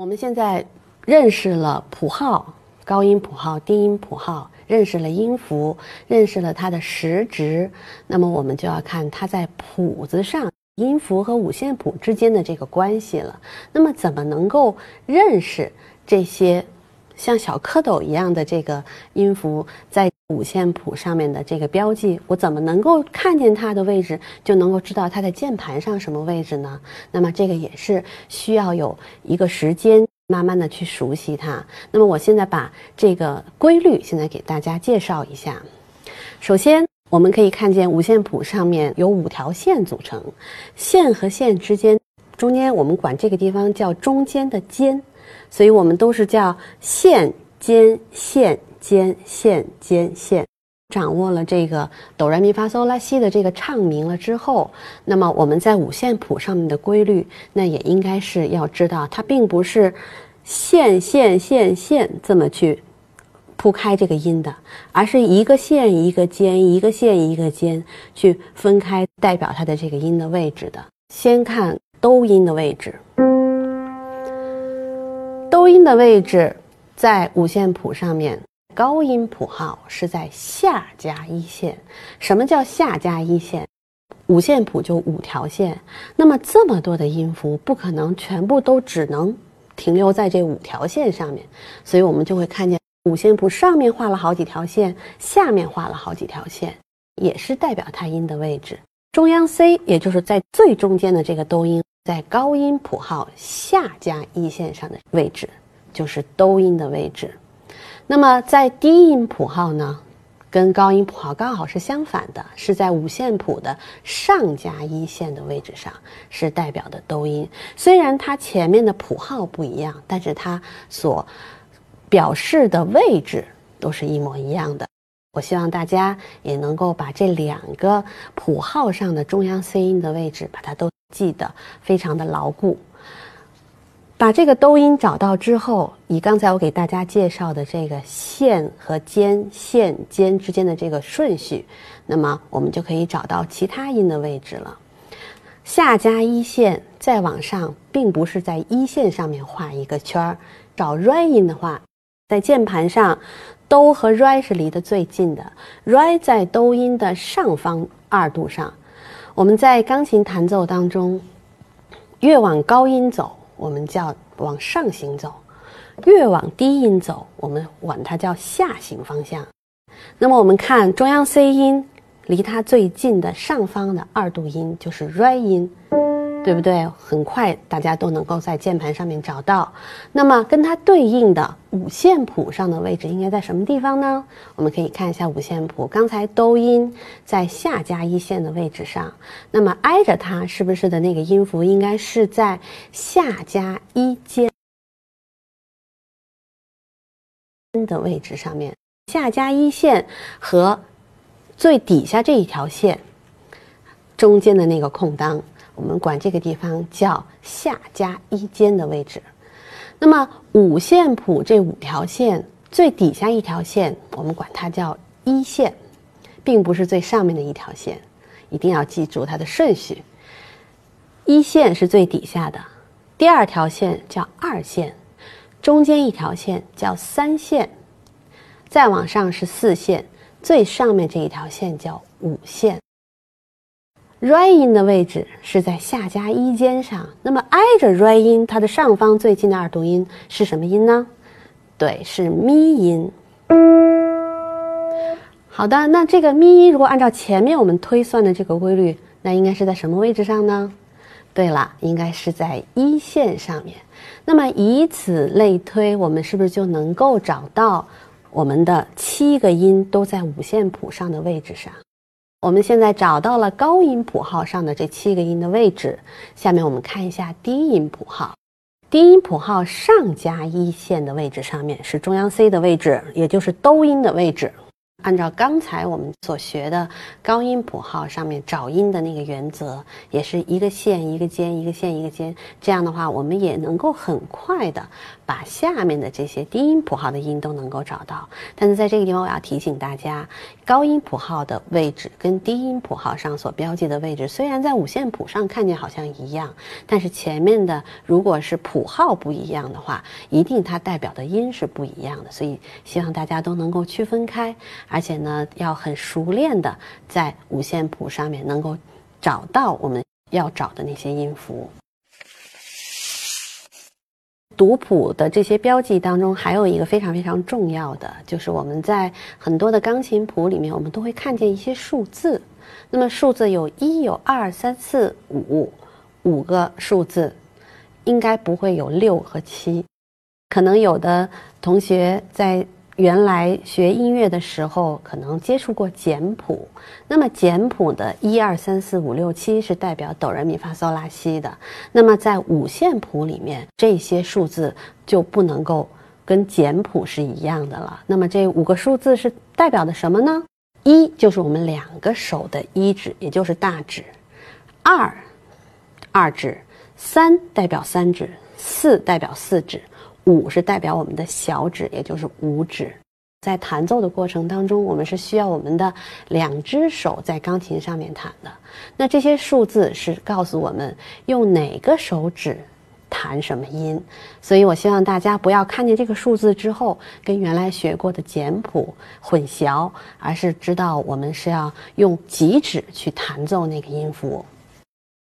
我们现在认识了谱号，高音谱号、低音谱号，认识了音符，认识了它的时值。那么我们就要看它在谱子上音符和五线谱之间的这个关系了。那么怎么能够认识这些像小蝌蚪一样的这个音符在五线谱上面的这个标记？我怎么能够看见它的位置，就能够知道它在键盘上什么位置呢？那么这个也是需要有一个时间，慢慢的去熟悉它。那么我现在把这个规律现在给大家介绍一下。首先，我们可以看见五线谱上面有五条线组成，线和线之间中间我们管这个地方叫中间的间，所以我们都是叫线间线间线间线。掌握了这个哆来咪发嗦拉西的这个唱名了之后，那么我们在五线谱上面的规律，那也应该是要知道，它并不是线线线线这么去铺开这个音的，而是一个线一个尖，一个线一个尖去分开代表它的这个音的位置的。先看哆音的位置，哆音的位置在五线谱上面。高音谱号是在下加一线。什么叫下加一线？五线谱就五条线，那么这么多的音符不可能全部都只能停留在这五条线上面，所以我们就会看见五线谱上面画了好几条线，下面画了好几条线，也是代表它音的位置。中央 C 也就是在最中间的这个哆音，在高音谱号下加一线上的位置，就是哆音的位置。那么在低音谱号呢，跟高音谱号刚好是相反的，是在五线谱的上加一线的位置上，是代表的哆音。虽然它前面的谱号不一样，但是它所表示的位置都是一模一样的。我希望大家也能够把这两个谱号上的中央 C 音的位置，把它都记得非常的牢固。把这个哆音找到之后，以刚才我给大家介绍的这个线和尖、线尖之间的这个顺序，那么我们就可以找到其他音的位置了。下加一线再往上，并不是在一线上面画一个圈儿。找 re 音的话，在键盘上，哆和 re 是离得最近的，re 在哆音的上方二度上。我们在钢琴弹奏当中，越往高音走。我们叫往上行走，越往低音走，我们管它叫下行方向。那么我们看中央 C 音，离它最近的上方的二度音就是 Re 音。对不对？很快大家都能够在键盘上面找到。那么跟它对应的五线谱上的位置应该在什么地方呢？我们可以看一下五线谱。刚才哆音在下加一线的位置上，那么挨着它是不是的那个音符应该是在下加一间的位置上面？下加一线和最底下这一条线中间的那个空当。我们管这个地方叫下加一间的位置。那么五线谱这五条线最底下一条线，我们管它叫一线，并不是最上面的一条线，一定要记住它的顺序。一线是最底下的，第二条线叫二线，中间一条线叫三线，再往上是四线，最上面这一条线叫五线。Re 音的位置是在下加一间上，那么挨着 Re 音，它的上方最近的二度音是什么音呢？对，是咪音。好的，那这个咪音如果按照前面我们推算的这个规律，那应该是在什么位置上呢？对了，应该是在一线上面。那么以此类推，我们是不是就能够找到我们的七个音都在五线谱上的位置上？我们现在找到了高音谱号上的这七个音的位置，下面我们看一下低音谱号。低音谱号上加一线的位置上面是中央 C 的位置，也就是哆音的位置。按照刚才我们所学的高音谱号上面找音的那个原则，也是一个线一个尖，一个线一个尖。这样的话，我们也能够很快的把下面的这些低音谱号的音都能够找到。但是在这个地方，我要提醒大家，高音谱号的位置跟低音谱号上所标记的位置，虽然在五线谱上看见好像一样，但是前面的如果是谱号不一样的话，一定它代表的音是不一样的。所以希望大家都能够区分开。而且呢，要很熟练的在五线谱上面能够找到我们要找的那些音符。读谱的这些标记当中，还有一个非常非常重要的，就是我们在很多的钢琴谱里面，我们都会看见一些数字。那么数字有一、有二、三、四、五，五个数字，应该不会有六和七。可能有的同学在。原来学音乐的时候，可能接触过简谱。那么简谱的一二三四五六七是代表哆来咪发嗦拉西的。那么在五线谱里面，这些数字就不能够跟简谱是一样的了。那么这五个数字是代表的什么呢？一就是我们两个手的一指，也就是大指；二，二指；三代表三指；四代表四指。五是代表我们的小指，也就是五指。在弹奏的过程当中，我们是需要我们的两只手在钢琴上面弹的。那这些数字是告诉我们用哪个手指弹什么音。所以我希望大家不要看见这个数字之后跟原来学过的简谱混淆，而是知道我们是要用几指去弹奏那个音符。